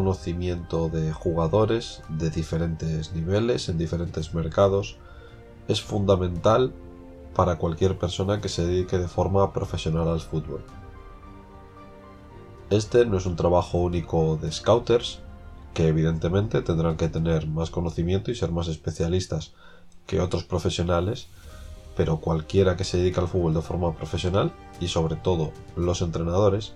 Conocimiento de jugadores de diferentes niveles en diferentes mercados, es fundamental para cualquier persona que se dedique de forma profesional al fútbol. Este no es un trabajo único de scouters, que evidentemente tendrán que tener más conocimiento y ser más especialistas que otros profesionales, pero cualquiera que se dedique al fútbol de forma profesional, y sobre todo los entrenadores,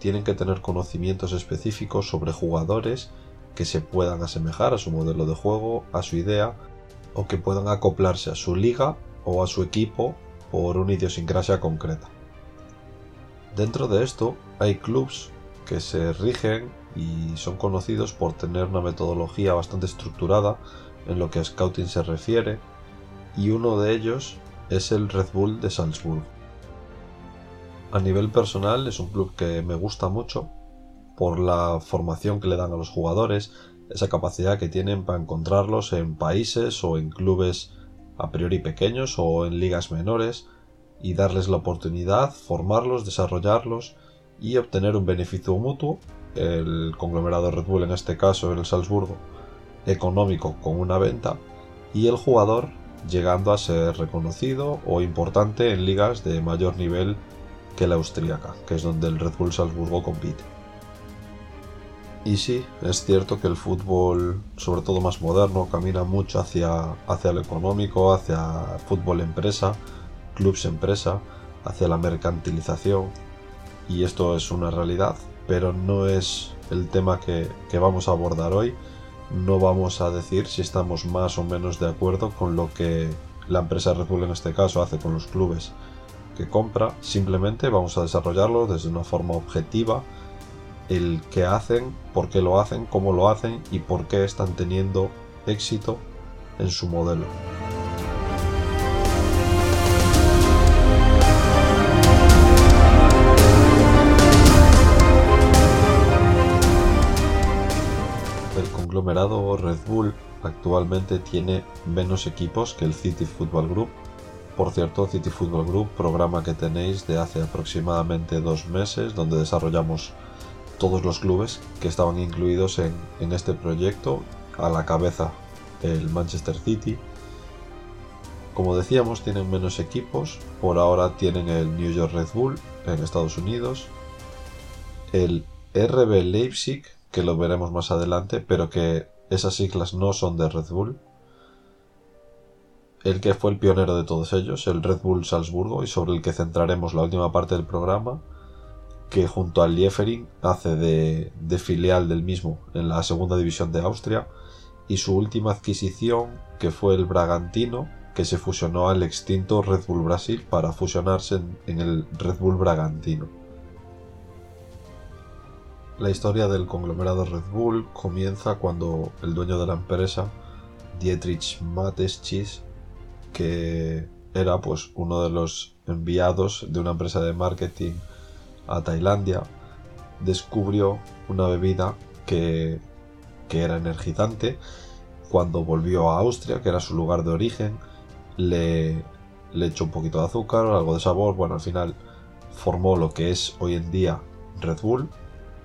tienen que tener conocimientos específicos sobre jugadores que se puedan asemejar a su modelo de juego, a su idea, o que puedan acoplarse a su liga o a su equipo por una idiosincrasia concreta. Dentro de esto hay clubs que se rigen y son conocidos por tener una metodología bastante estructurada en lo que a scouting se refiere, y uno de ellos es el Red Bull de Salzburgo. A nivel personal es un club que me gusta mucho por la formación que le dan a los jugadores, esa capacidad que tienen para encontrarlos en países o en clubes a priori pequeños o en ligas menores y darles la oportunidad, formarlos, desarrollarlos y obtener un beneficio mutuo, el conglomerado Red Bull en este caso, el Salzburgo, económico con una venta y el jugador llegando a ser reconocido o importante en ligas de mayor nivel que la austríaca, que es donde el Red Bull Salzburgo compite. Y sí, es cierto que el fútbol, sobre todo más moderno, camina mucho hacia, hacia lo económico, hacia fútbol empresa, clubs empresa, hacia la mercantilización. Y esto es una realidad, pero no es el tema que, que vamos a abordar hoy. No vamos a decir si estamos más o menos de acuerdo con lo que la empresa Red Bull en este caso hace con los clubes compra, simplemente vamos a desarrollarlo desde una forma objetiva, el qué hacen, por qué lo hacen, cómo lo hacen y por qué están teniendo éxito en su modelo. El conglomerado Red Bull actualmente tiene menos equipos que el City Football Group, por cierto, City Football Group, programa que tenéis de hace aproximadamente dos meses, donde desarrollamos todos los clubes que estaban incluidos en, este proyecto, a la cabeza el Manchester City. Como decíamos, tienen menos equipos, por ahora tienen el New York Red Bull en Estados Unidos, el RB Leipzig, que lo veremos más adelante, pero que esas siglas no son de Red Bull, el que fue el pionero de todos ellos, el Red Bull Salzburgo, y sobre el que centraremos la última parte del programa, que junto al Liefering hace de, filial del mismo en la segunda división de Austria, y su última adquisición, que fue el Bragantino, que se fusionó al extinto Red Bull Brasil para fusionarse en, en el Red Bull Bragantino. La historia del conglomerado Red Bull comienza cuando el dueño de la empresa, Dietrich Mateschitz, que era pues uno de los enviados de una empresa de marketing a Tailandia, descubrió una bebida que, que, era energizante. Cuando volvió a Austria, que era su lugar de origen, le, le echó un poquito de azúcar, algo de sabor. Bueno, al final formó lo que es hoy en día Red Bull,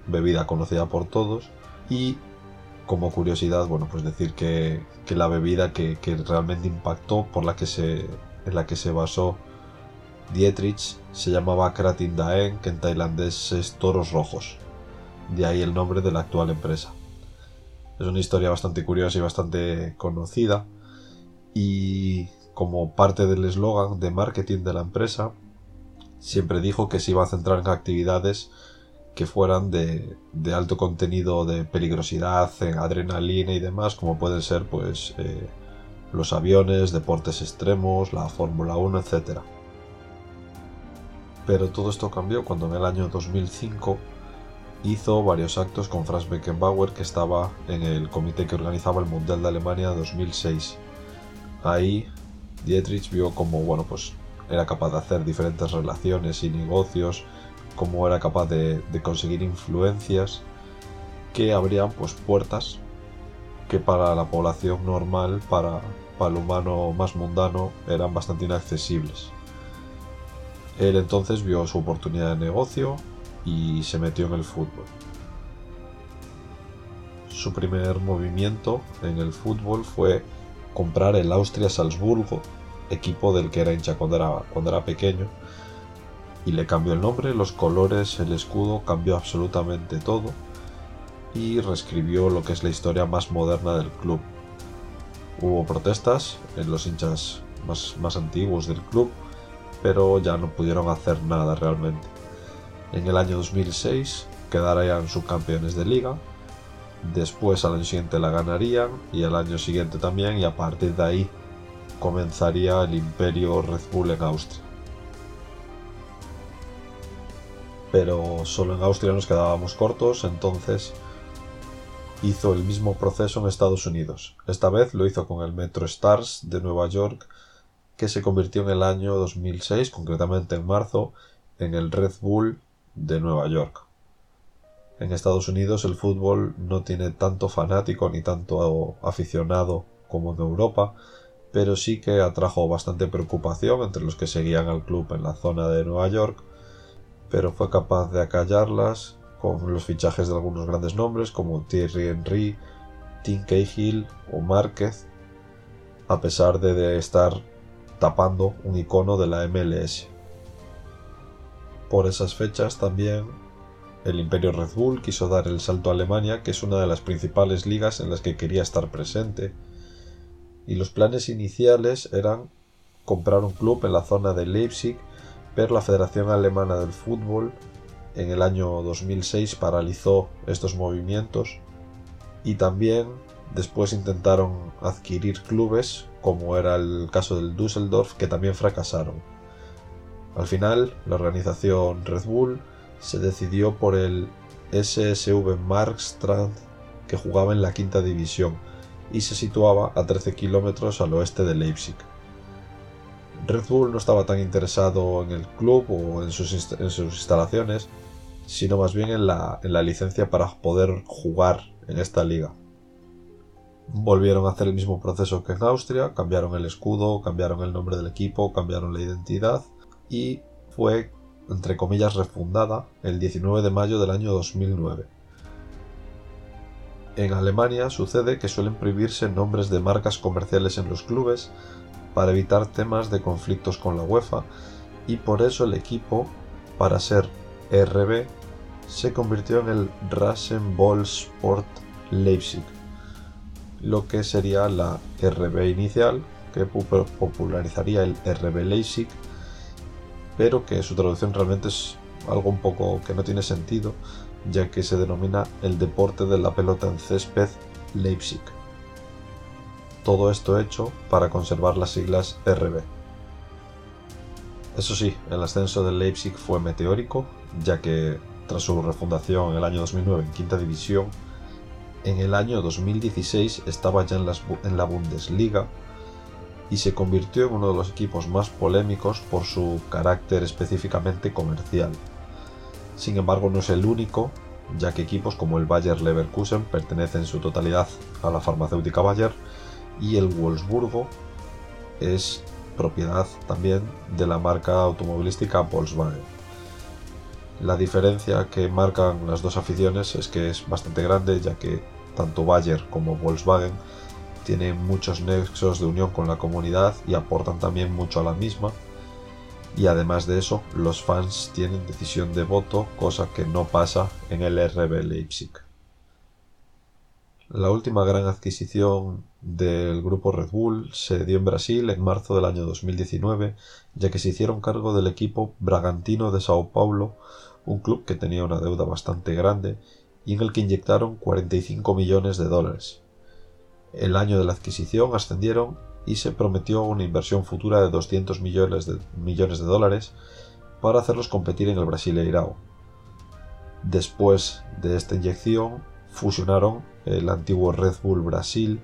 bebida conocida por todos. Y como curiosidad, bueno, pues decir que, que la bebida que, que, realmente impactó, por la que se, en la que se basó Dietrich, se llamaba Kratin Daeng, que en tailandés es toros rojos. De ahí el nombre de la actual empresa. Es una historia bastante curiosa y bastante conocida. Y como parte del eslogan de marketing de la empresa, siempre dijo que se iba a centrar en actividades que fueran de, alto contenido de peligrosidad, en adrenalina y demás, como pueden ser pues eh, los aviones, deportes extremos, la Fórmula 1, etc. Pero todo esto cambió cuando en el año 2005 hizo varios actos con Franz Beckenbauer que estaba en el comité que organizaba el Mundial de Alemania 2006. Ahí Dietrich vio como bueno pues era capaz de hacer diferentes relaciones y negocios cómo era capaz de, conseguir influencias que abrían pues puertas que para la población normal, para, para el humano más mundano, eran bastante inaccesibles. Él entonces vio su oportunidad de negocio y se metió en el fútbol. Su primer movimiento en el fútbol fue comprar el Austria Salzburgo, equipo del que era hincha cuando era, cuando era pequeño, y le cambió el nombre, los colores, el escudo, cambió absolutamente todo y reescribió lo que es la historia más moderna del club. Hubo protestas en los hinchas más, más antiguos del club, pero ya no pudieron hacer nada realmente. En el año 2006 quedarían subcampeones de liga, después al año siguiente la ganarían y al año siguiente también y a partir de ahí comenzaría el imperio Red Bull en Austria. Pero solo en Austria nos quedábamos cortos, entonces hizo el mismo proceso en Estados Unidos. Esta vez lo hizo con el Metro Stars de Nueva York, que se convirtió en el año 2006, concretamente en marzo, en el Red Bull de Nueva York. En Estados Unidos el fútbol no tiene tanto fanático ni tanto aficionado como en Europa, pero sí que atrajo bastante preocupación entre los que seguían al club en la zona de Nueva York, pero fue capaz de acallarlas con los fichajes de algunos grandes nombres como Thierry Henry, Tim Cahill o Márquez, a pesar de, estar tapando un icono de la MLS. Por esas fechas también el Imperio Red Bull quiso dar el salto a Alemania, que es una de las principales ligas en las que quería estar presente, y los planes iniciales eran comprar un club en la zona de Leipzig pero la Federación Alemana del Fútbol en el año 2006 paralizó estos movimientos y también después intentaron adquirir clubes como era el caso del Düsseldorf que también fracasaron. Al final la organización Red Bull se decidió por el SSV Markstrand que jugaba en la quinta división y se situaba a 13 kilómetros al oeste de Leipzig. Red Bull no estaba tan interesado en el club o en sus, instalaciones, sino más bien en la, en la licencia para poder jugar en esta liga. Volvieron a hacer el mismo proceso que en Austria, cambiaron el escudo, cambiaron el nombre del equipo, cambiaron la identidad y fue, entre comillas, refundada el 19 de mayo del año 2009. En Alemania sucede que suelen prohibirse nombres de marcas comerciales en los clubes para evitar temas de conflictos con la UEFA y por eso el equipo, para ser RB, se convirtió en el Rasenballsport Leipzig, lo que sería la RB inicial, que popularizaría el RB Leipzig, pero que su traducción realmente es algo un poco que no tiene sentido, ya que se denomina el deporte de la pelota en césped Leipzig. Todo esto hecho para conservar las siglas RB. Eso sí, el ascenso del Leipzig fue meteórico, ya que tras su refundación en el año 2009 en quinta división, en el año 2016 estaba ya en, en la Bundesliga y se convirtió en uno de los equipos más polémicos por su carácter específicamente comercial. Sin embargo, no es el único, ya que equipos como el Bayer Leverkusen pertenecen en su totalidad a la farmacéutica Bayer y el Wolfsburgo es propiedad también de la marca automovilística Volkswagen. La diferencia que marcan las dos aficiones es que es bastante grande ya que tanto Bayer como Volkswagen tienen muchos nexos de unión con la comunidad y aportan también mucho a la misma. Y además de eso, los fans tienen decisión de voto, cosa que no pasa en el RB Leipzig. La última gran adquisición del grupo Red Bull se dio en Brasil en marzo del año 2019, ya que se hicieron cargo del equipo Bragantino de Sao Paulo, un club que tenía una deuda bastante grande y en el que inyectaron 45 millones de dólares. El año de la adquisición ascendieron y se prometió una inversión futura de 200 millones de, millones de dólares para hacerlos competir en el Brasileirao. Después de esta inyección, fusionaron el antiguo Red Bull Brasil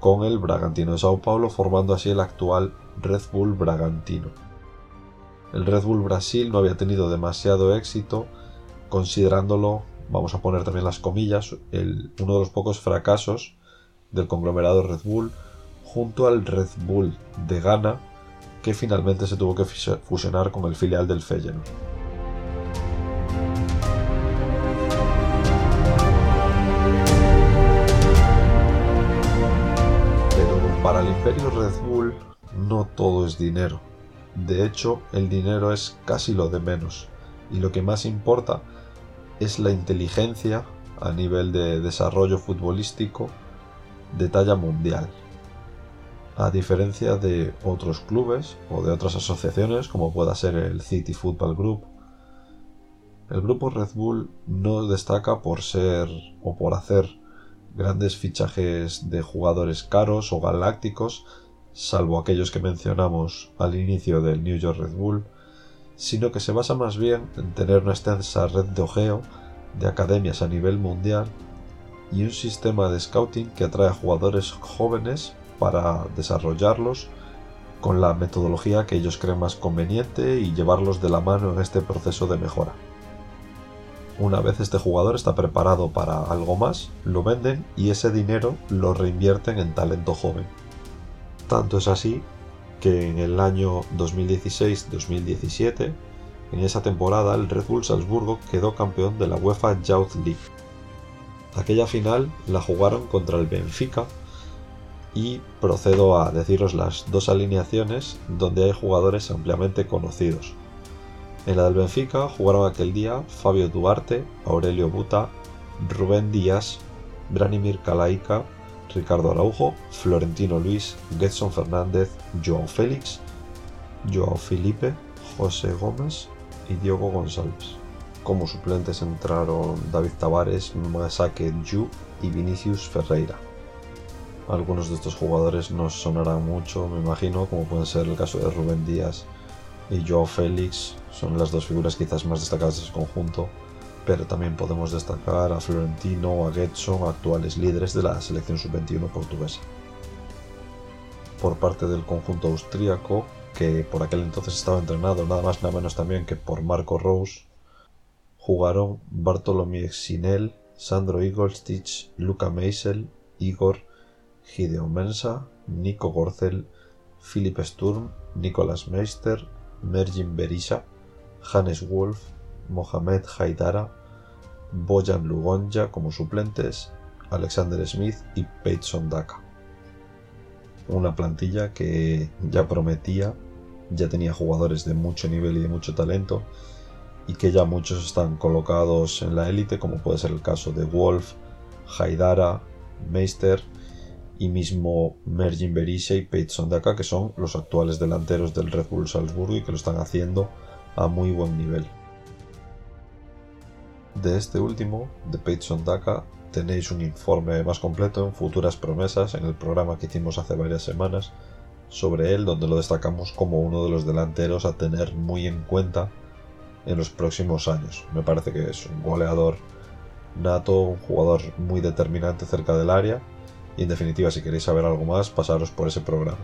con el Bragantino de Sao Paulo, formando así el actual Red Bull Bragantino. El Red Bull Brasil no había tenido demasiado éxito, considerándolo, vamos a poner también las comillas, uno de los pocos fracasos del conglomerado Red Bull, junto al Red Bull de Ghana, que finalmente se tuvo que fusionar con el filial del Feyenoord. Para el imperio Red Bull no todo es dinero. De hecho, el dinero es casi lo de menos. Y lo que más importa es la inteligencia a nivel de desarrollo futbolístico de talla mundial. A diferencia de otros clubes o de otras asociaciones como pueda ser el City Football Group, el grupo Red Bull no destaca por ser o por hacer grandes fichajes de jugadores caros o galácticos, salvo aquellos que mencionamos al inicio del New York Red Bull, sino que se basa más bien en tener una extensa red de ojeo de academias a nivel mundial y un sistema de scouting que atrae a jugadores jóvenes para desarrollarlos con la metodología que ellos creen más conveniente y llevarlos de la mano en este proceso de mejora. Una vez este jugador está preparado para algo más, lo venden y ese dinero lo reinvierten en talento joven. Tanto es así que en el año 2016-2017, en esa temporada el Red Bull Salzburgo quedó campeón de la UEFA Youth League. Aquella final la jugaron contra el Benfica y procedo a deciros las dos alineaciones donde hay jugadores ampliamente conocidos. En la del Benfica jugaron aquel día Fabio Duarte, Aurelio Buta, Rubén Díaz, Branimir Kalaika, Ricardo Araujo, Florentino Luis, Getson Fernández, Joao Félix, Joao Felipe, José Gómez y Diego González. Como suplentes entraron David Tavares, Masake Yu y Vinicius Ferreira. Algunos de estos jugadores nos sonarán mucho, me imagino, como pueden ser el caso de Rubén Díaz y Joao Félix, son las dos figuras quizás más destacadas de ese conjunto, pero también podemos destacar a Florentino a Getson, actuales líderes de la selección sub-21 portuguesa. Por parte del conjunto austríaco, que por aquel entonces estaba entrenado nada más nada menos también que por Marco Rose, jugaron Bartolomé Sinel, Sandro Igolstich, Luca Meisel, Igor Gideon Mensa, Nico Gorzel, Philip Sturm, Nicolas Meister, Mergin Berisha, Hannes Wolf, Mohamed Haidara, Bojan Lugonja como suplentes, Alexander Smith y Peyton Daka. Una plantilla que ya prometía, ya tenía jugadores de mucho nivel y de mucho talento, y que ya muchos están colocados en la élite, como puede ser el caso de Wolf, Haidara, Meister y mismo Mergin Berisha y Peyton Daka, que son los actuales delanteros del Red Bull Salzburgo y que lo están haciendo a muy buen nivel. De este último, de Peyton Daka, tenéis un informe más completo en Futuras Promesas en el programa que hicimos hace varias semanas sobre él, donde lo destacamos como uno de los delanteros a tener muy en cuenta en los próximos años. Me parece que es un goleador nato, un jugador muy determinante cerca del área y en definitiva si queréis saber algo más pasaros por ese programa.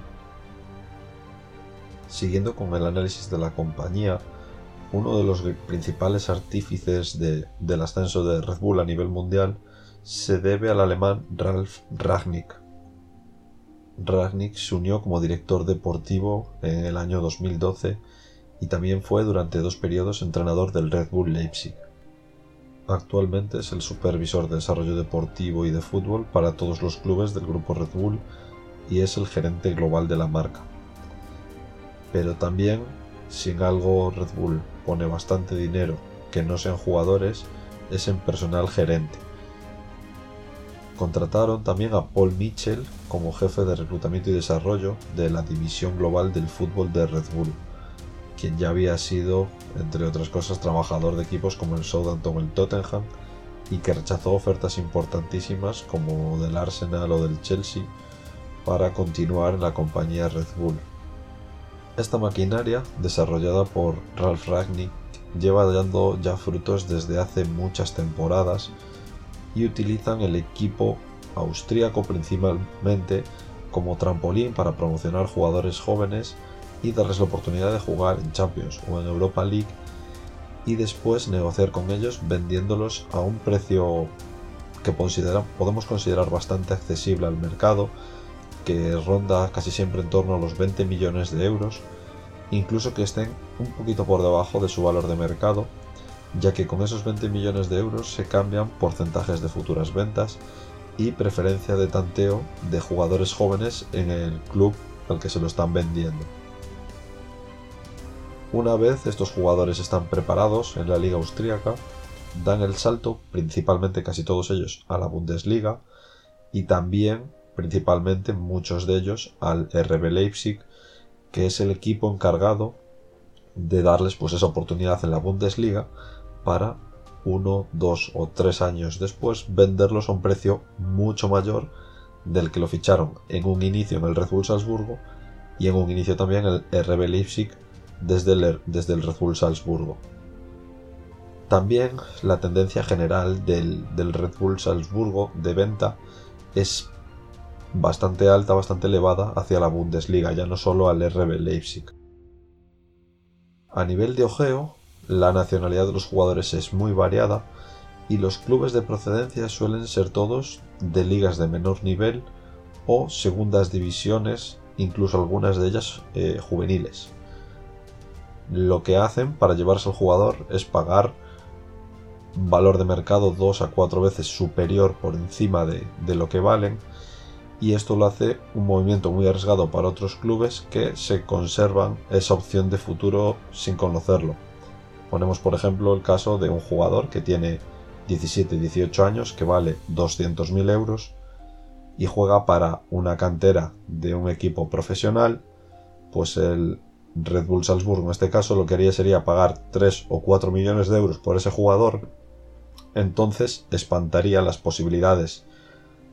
Siguiendo con el análisis de la compañía, uno de los principales artífices del ascenso de Red Bull a nivel mundial se debe al alemán Ralf Ragnick. Ragnick se unió como director deportivo en el año 2012 y también fue durante dos periodos entrenador del Red Bull Leipzig. Actualmente es el supervisor de desarrollo deportivo y de fútbol para todos los clubes del grupo Red Bull y es el gerente global de la marca. Pero también, si en algo Red Bull pone bastante dinero que no sean jugadores, es en personal gerente. Contrataron también a Paul Mitchell como jefe de reclutamiento y desarrollo de la división global del fútbol de Red Bull, quien ya había sido, entre otras cosas, trabajador de equipos como el Southampton o el Tottenham, y que rechazó ofertas importantísimas como del Arsenal o del Chelsea para continuar en la compañía Red Bull. Esta maquinaria, desarrollada por Ralph Ragnick, lleva dando ya frutos desde hace muchas temporadas y utilizan el equipo austríaco principalmente como trampolín para promocionar jugadores jóvenes y darles la oportunidad de jugar en Champions o en Europa League y después negociar con ellos vendiéndolos a un precio que podemos considerar bastante accesible al mercado, que ronda casi siempre en torno a los 20 millones de euros, incluso que estén un poquito por debajo de su valor de mercado, ya que con esos 20 millones de euros se cambian porcentajes de futuras ventas y preferencia de tanteo de jugadores jóvenes en el club al que se lo están vendiendo. Una vez estos jugadores están preparados en la liga austríaca, dan el salto, principalmente casi todos ellos, a la Bundesliga y también, principalmente muchos de ellos, al RB Leipzig, que es el equipo encargado de darles pues esa oportunidad en la Bundesliga para uno, dos o tres años después venderlos a un precio mucho mayor del que lo ficharon en un inicio en el Red Bull Salzburgo y en un inicio también en el RB Leipzig desde el, Red Bull Salzburgo. También la tendencia general del, del Red Bull Salzburgo de venta es bastante alta, bastante elevada hacia la Bundesliga, ya no solo al RB Leipzig. A nivel de ojeo, la nacionalidad de los jugadores es muy variada y los clubes de procedencia suelen ser todos de ligas de menor nivel o segundas divisiones, incluso algunas de ellas eh, juveniles lo que hacen para llevarse al jugador es pagar valor de mercado dos a cuatro veces superior por encima de, lo que valen y esto lo hace un movimiento muy arriesgado para otros clubes que se conservan esa opción de futuro sin conocerlo. Ponemos por ejemplo el caso de un jugador que tiene 17-18 años que vale 200.000 euros y juega para una cantera de un equipo profesional, pues el, Red Bull Salzburgo en este caso lo que haría sería pagar 3 o 4 millones de euros por ese jugador, entonces espantaría las posibilidades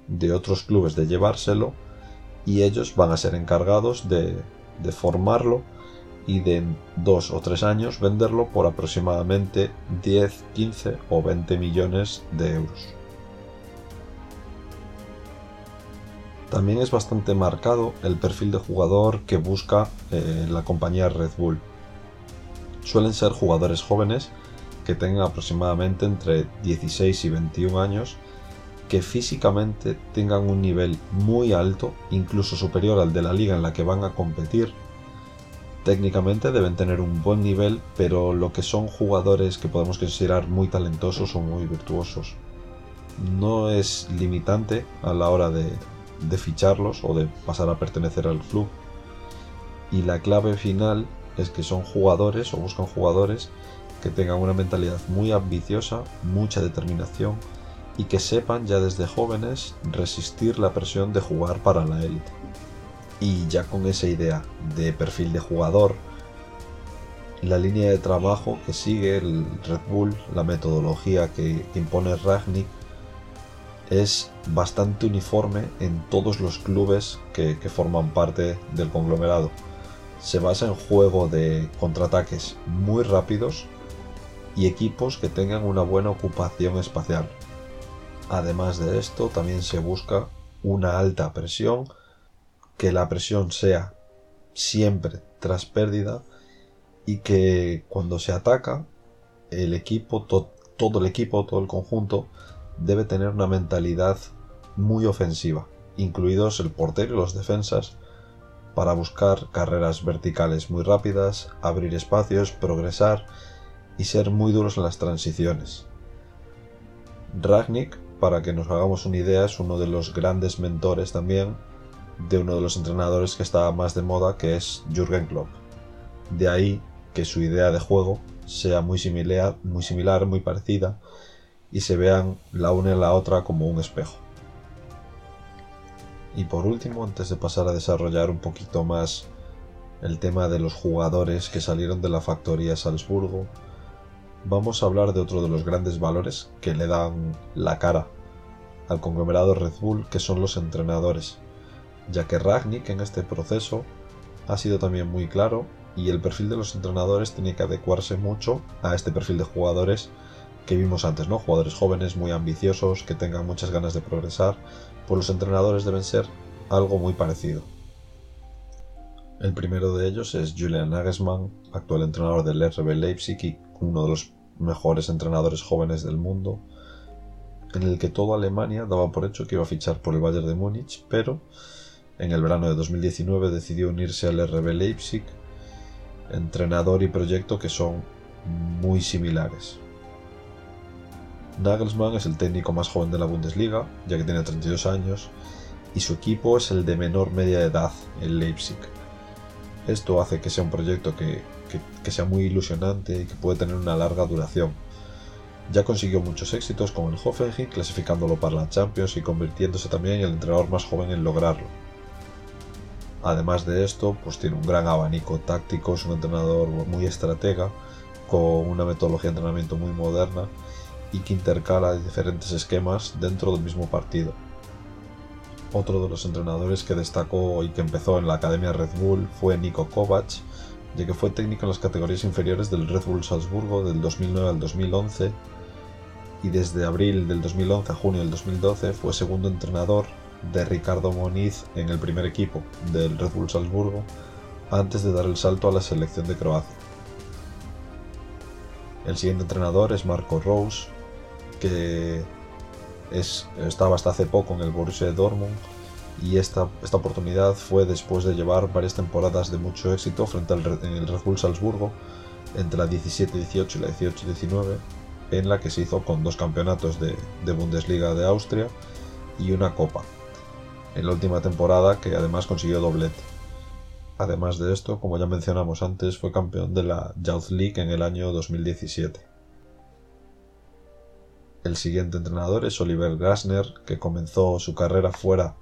de otros clubes de llevárselo y ellos van a ser encargados de, formarlo y de en 2 o 3 años venderlo por aproximadamente 10, 15 o 20 millones de euros. También es bastante marcado el perfil de jugador que busca eh, la compañía Red Bull. Suelen ser jugadores jóvenes que tengan aproximadamente entre 16 y 21 años, que físicamente tengan un nivel muy alto, incluso superior al de la liga en la que van a competir. Técnicamente deben tener un buen nivel, pero lo que son jugadores que podemos considerar muy talentosos o muy virtuosos. No es limitante a la hora de, de ficharlos o de pasar a pertenecer al club. Y la clave final es que son jugadores o buscan jugadores que tengan una mentalidad muy ambiciosa, mucha determinación y que sepan ya desde jóvenes resistir la presión de jugar para la élite. Y ya con esa idea de perfil de jugador, la línea de trabajo que sigue el Red Bull, la metodología que impone Ragnick, es bastante uniforme en todos los clubes que, forman parte del conglomerado. Se basa en juego de contraataques muy rápidos y equipos que tengan una buena ocupación espacial. Además de esto, también se busca una alta presión, que la presión sea siempre tras pérdida y que cuando se ataca el equipo, todo el equipo, todo el conjunto debe tener una mentalidad muy ofensiva, incluidos el portero y los defensas, para buscar carreras verticales muy rápidas, abrir espacios, progresar y ser muy duros en las transiciones. Ragnick, para que nos hagamos una idea, es uno de los grandes mentores también de uno de los entrenadores que está más de moda, que es Jürgen Klopp. De ahí que su idea de juego sea muy similar, muy, similar, muy parecida y se vean la una y la otra como un espejo. Y por último, antes de pasar a desarrollar un poquito más el tema de los jugadores que salieron de la factoría Salzburgo, vamos a hablar de otro de los grandes valores que le dan la cara al conglomerado Red Bull, que son los entrenadores, ya que Ragnick en este proceso ha sido también muy claro y el perfil de los entrenadores tiene que adecuarse mucho a este perfil de jugadores que vimos antes, ¿no? Jugadores jóvenes, muy ambiciosos, que tengan muchas ganas de progresar, pues los entrenadores deben ser algo muy parecido. El primero de ellos es Julian Nagelsmann, actual entrenador del RB Leipzig y uno de los mejores entrenadores jóvenes del mundo, en el que toda Alemania daba por hecho que iba a fichar por el Bayern de Múnich, pero en el verano de 2019 decidió unirse al RB Leipzig, entrenador y proyecto que son muy similares. Nagelsmann es el técnico más joven de la Bundesliga, ya que tiene 32 años, y su equipo es el de menor media edad, el Leipzig. Esto hace que sea un proyecto que, sea muy ilusionante y que puede tener una larga duración. Ya consiguió muchos éxitos con el Hoffenheim, clasificándolo para la Champions y convirtiéndose también en el entrenador más joven en lograrlo. Además de esto, pues tiene un gran abanico táctico, es un entrenador muy estratega, con una metodología de entrenamiento muy moderna y que intercala diferentes esquemas dentro del mismo partido. Otro de los entrenadores que destacó y que empezó en la Academia Red Bull fue Nico Kovac, ya que fue técnico en las categorías inferiores del Red Bull Salzburgo del 2009 al 2011 y desde abril del 2011 a junio del 2012 fue segundo entrenador de Ricardo Moniz en el primer equipo del Red Bull Salzburgo antes de dar el salto a la selección de Croacia. El siguiente entrenador es Marco Rose, que estaba hasta hace poco en el Borussia Dortmund y esta, oportunidad fue después de llevar varias temporadas de mucho éxito frente al el Red Bull Salzburgo entre la 17-18 y la 18-19 en la que se hizo con dos campeonatos de, de Bundesliga de Austria y una copa en la última temporada que además consiguió doblete. Además de esto, como ya mencionamos antes, fue campeón de la Youth League en el año 2017. El siguiente entrenador es Oliver Grasner, que comenzó su carrera fuera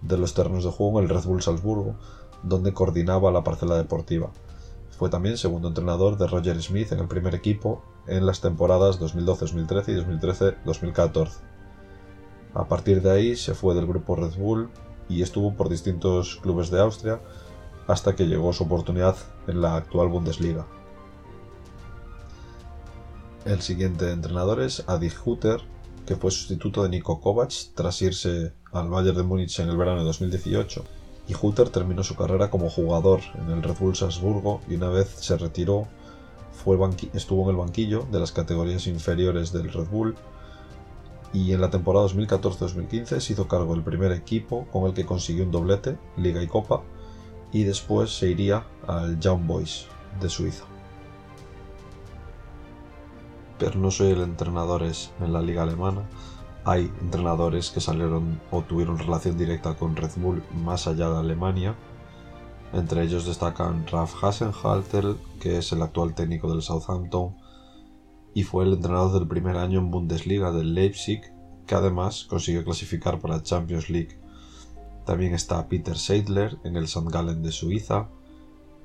de los terrenos de juego en el Red Bull Salzburgo, donde coordinaba la parcela deportiva. Fue también segundo entrenador de Roger Smith en el primer equipo en las temporadas 2012-2013 y 2013-2014. A partir de ahí se fue del grupo Red Bull y estuvo por distintos clubes de Austria hasta que llegó su oportunidad en la actual Bundesliga. El siguiente entrenador es Adi Hutter, que fue sustituto de Niko Kovac tras irse al Bayern de Múnich en el verano de 2018. Y Hutter terminó su carrera como jugador en el Red Bull Salzburgo y una vez se retiró fue estuvo en el banquillo de las categorías inferiores del Red Bull y en la temporada 2014-2015 se hizo cargo del primer equipo con el que consiguió un doblete, Liga y Copa, y después se iría al Young Boys de Suiza pero no soy el entrenador en la liga alemana. Hay entrenadores que salieron o tuvieron relación directa con Red Bull más allá de Alemania. Entre ellos destacan Ralf Hasenhalter, que es el actual técnico del Southampton y fue el entrenador del primer año en Bundesliga del Leipzig, que además consiguió clasificar para Champions League. También está Peter Seidler en el St. Gallen de Suiza,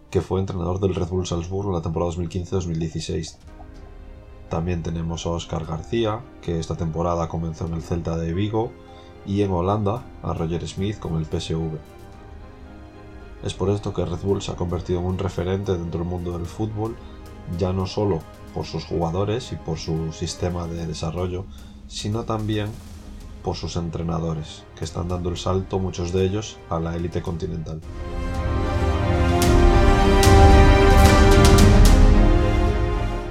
que fue entrenador del Red Bull Salzburgo en la temporada 2015-2016. También tenemos a Oscar García, que esta temporada comenzó en el Celta de Vigo, y en Holanda a Roger Smith con el PSV. Es por esto que Red Bull se ha convertido en un referente dentro del mundo del fútbol, ya no solo por sus jugadores y por su sistema de desarrollo, sino también por sus entrenadores, que están dando el salto, muchos de ellos, a la élite continental.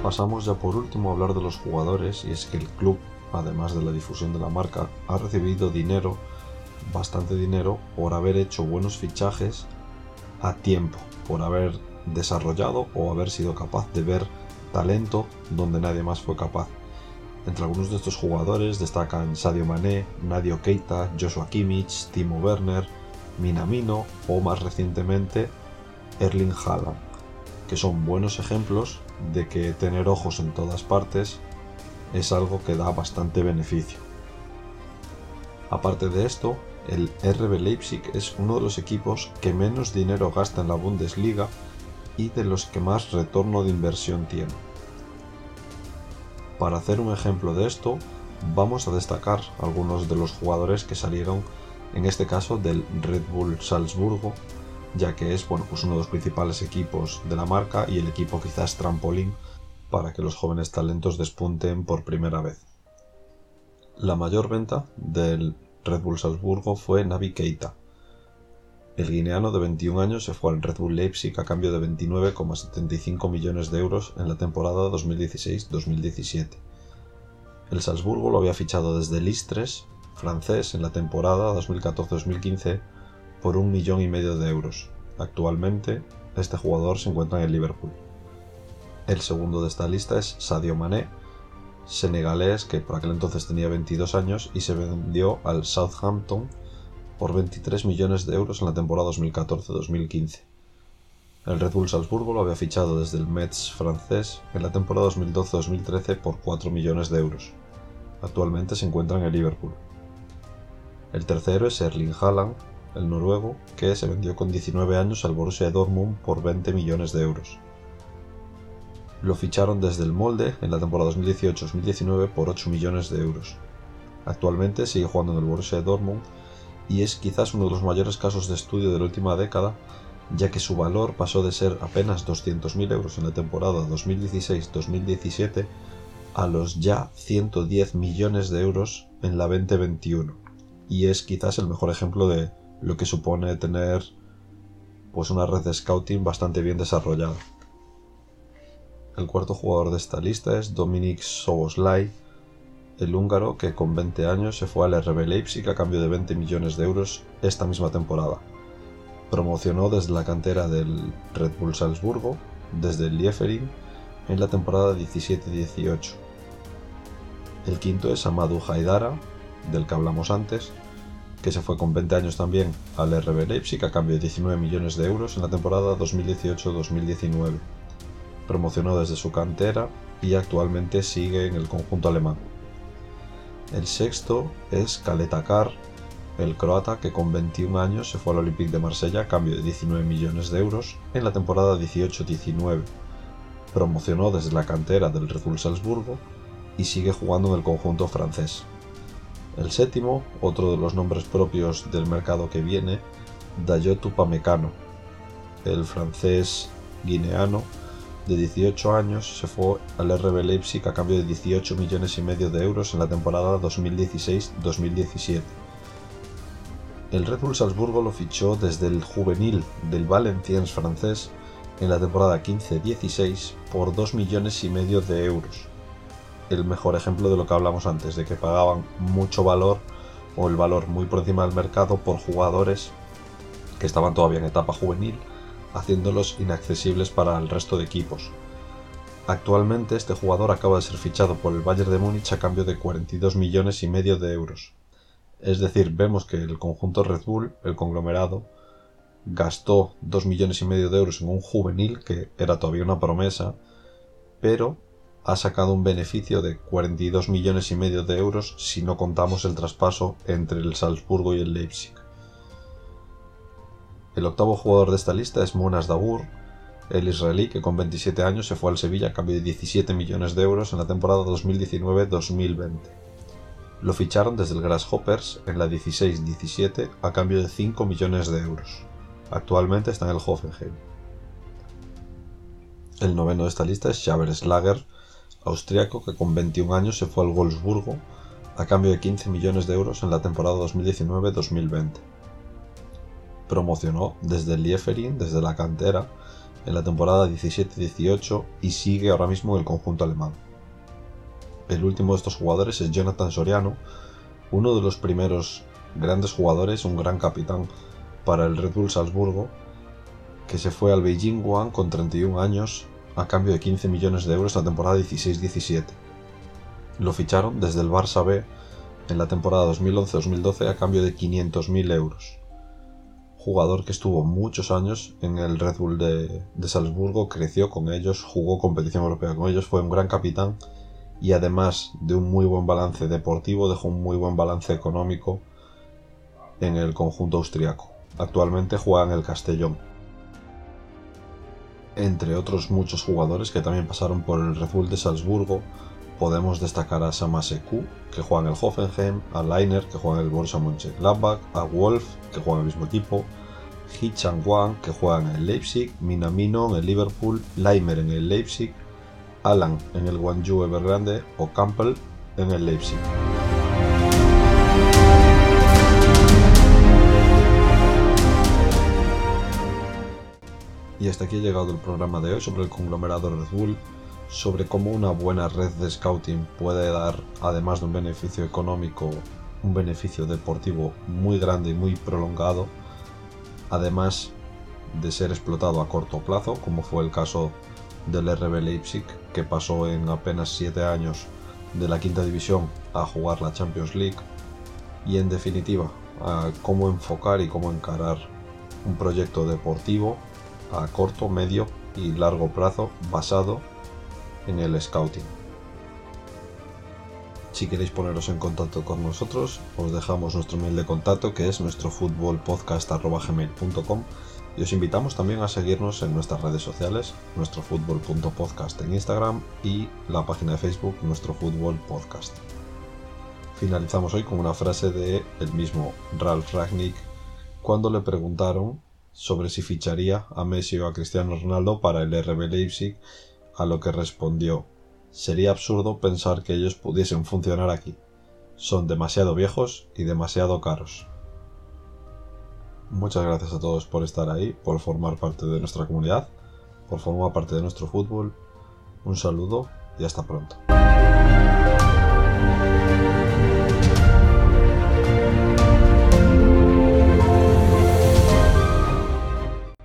Pasamos ya por último a hablar de los jugadores y es que el club, además de la difusión de la marca, ha recibido dinero, bastante dinero, por haber hecho buenos fichajes a tiempo, por haber desarrollado o haber sido capaz de ver talento donde nadie más fue capaz. Entre algunos de estos jugadores destacan Sadio Mané, Nadio Keita, Joshua Kimmich, Timo Werner, Minamino o más recientemente Erling Haaland, que son buenos ejemplos de que tener ojos en todas partes es algo que da bastante beneficio. Aparte de esto, el RB Leipzig es uno de los equipos que menos dinero gasta en la Bundesliga y de los que más retorno de inversión tiene. Para hacer un ejemplo de esto, vamos a destacar algunos de los jugadores que salieron, en este caso del Red Bull Salzburgo, ya que es bueno, pues uno de los principales equipos de la marca y el equipo quizás trampolín para que los jóvenes talentos despunten por primera vez. La mayor venta del Red Bull Salzburgo fue Navi Keita. El guineano de 21 años se fue al Red Bull Leipzig a cambio de 29,75 millones de euros en la temporada 2016-2017. El Salzburgo lo había fichado desde el Istres, francés, en la temporada 2014-2015 por un millón y medio de euros. Actualmente, este jugador se encuentra en el Liverpool. El segundo de esta lista es Sadio Mané, senegalés que por aquel entonces tenía 22 años y se vendió al Southampton por 23 millones de euros en la temporada 2014-2015. El Red Bull Salzburgo lo había fichado desde el Metz francés en la temporada 2012-2013 por 4 millones de euros. Actualmente se encuentra en el Liverpool. El tercero es Erling Haaland, el noruego, que se vendió con 19 años al Borussia Dortmund por 20 millones de euros lo ficharon desde el molde en la temporada 2018-2019 por 8 millones de euros. Actualmente sigue jugando en el Borussia Dortmund y es quizás uno de los mayores casos de estudio de la última década, ya que su valor pasó de ser apenas 200.000 euros en la temporada 2016-2017 a los ya 110 millones de euros en la 2021. Y es quizás el mejor ejemplo de lo que supone tener pues una red de scouting bastante bien desarrollada. El cuarto jugador de esta lista es Dominik Soboslai, el húngaro que con 20 años se fue al RB Leipzig a cambio de 20 millones de euros esta misma temporada. Promocionó desde la cantera del Red Bull Salzburgo, desde el Liefering, en la temporada 17-18. El quinto es Amadou Haidara, del que hablamos antes, que se fue con 20 años también al RB Leipzig a cambio de 19 millones de euros en la temporada 2018-2019 promocionó desde su cantera y actualmente sigue en el conjunto alemán. El sexto es Kaletakar, el croata que con 21 años se fue al Olympique de Marsella a cambio de 19 millones de euros en la temporada 18-19. Promocionó desde la cantera del Red Bull Salzburgo y sigue jugando en el conjunto francés. El séptimo, otro de los nombres propios del mercado que viene, Dayot Upamecano, el francés guineano de 18 años, se fue al RB Leipzig a cambio de 18 millones y medio de euros en la temporada 2016-2017. El Red Bull Salzburgo lo fichó desde el juvenil del Valenciennes francés en la temporada 15-16 por 2 millones y medio de euros. El mejor ejemplo de lo que hablamos antes, de que pagaban mucho valor o el valor muy por encima del mercado por jugadores que estaban todavía en etapa juvenil haciéndolos inaccesibles para el resto de equipos. Actualmente este jugador acaba de ser fichado por el Bayern de Múnich a cambio de 42 millones y medio de euros. Es decir, vemos que el conjunto Red Bull, el conglomerado, gastó 2 millones y medio de euros en un juvenil que era todavía una promesa, pero ha sacado un beneficio de 42 millones y medio de euros si no contamos el traspaso entre el Salzburgo y el Leipzig. El octavo jugador de esta lista es Munas Dagur, el israelí que con 27 años se fue al Sevilla a cambio de 17 millones de euros en la temporada 2019-2020. Lo ficharon desde el Grasshoppers en la 16-17 a cambio de 5 millones de euros. Actualmente está en el Hoffenheim. El noveno de esta lista es Xaver Slager, austriaco que con 21 años se fue al Wolfsburgo a cambio de 15 millones de euros en la temporada 2019-2020 promocionó desde el Liefering, desde la cantera, en la temporada 17-18 y sigue ahora mismo en el conjunto alemán. El último de estos jugadores es Jonathan Soriano, uno de los primeros grandes jugadores, un gran capitán para el Red Bull Salzburgo, que se fue al Beijing One con 31 años a cambio de 15 millones de euros la temporada 16-17. Lo ficharon desde el Barça B en la temporada 2011-2012 a cambio de 500.000 euros jugador que estuvo muchos años en el Red Bull de, Salzburgo, creció con ellos, jugó competición europea con ellos, fue un gran capitán y además de un muy buen balance deportivo, dejó un muy buen balance económico en el conjunto austriaco. Actualmente juega en el Castellón. Entre otros muchos jugadores que también pasaron por el Red Bull de Salzburgo, podemos destacar a Samaseku, que juega en el Hoffenheim, a Leiner, que juega en el Borussia Mönchengladbach, a Wolf, que juega en el mismo equipo, Hee Chang-wan, que juega en el Leipzig, Minamino en el Liverpool, Leimer en el Leipzig, Alan en el Guangzhou Evergrande o Campbell en el Leipzig. Y hasta aquí ha llegado el programa de hoy sobre el conglomerado Red Bull, sobre cómo una buena red de scouting puede dar, además de un beneficio económico, un beneficio deportivo muy grande y muy prolongado, además de ser explotado a corto plazo, como fue el caso del RB Leipzig, que pasó en apenas 7 años de la quinta división a jugar la Champions League, y en definitiva, cómo enfocar y cómo encarar un proyecto deportivo a corto, medio y largo plazo basado en el scouting. Si queréis poneros en contacto con nosotros, os dejamos nuestro mail de contacto que es nuestro futbolpodcast.gmail.com y os invitamos también a seguirnos en nuestras redes sociales, nuestro fútbol.podcast en Instagram y la página de Facebook Nuestro Fútbol Podcast. Finalizamos hoy con una frase de el mismo Ralph Ragnick cuando le preguntaron sobre si ficharía a Messi o a Cristiano Ronaldo para el RB Leipzig, a lo que respondió Sería absurdo pensar que ellos pudiesen funcionar aquí. Son demasiado viejos y demasiado caros. Muchas gracias a todos por estar ahí, por formar parte de nuestra comunidad, por formar parte de nuestro fútbol. Un saludo y hasta pronto.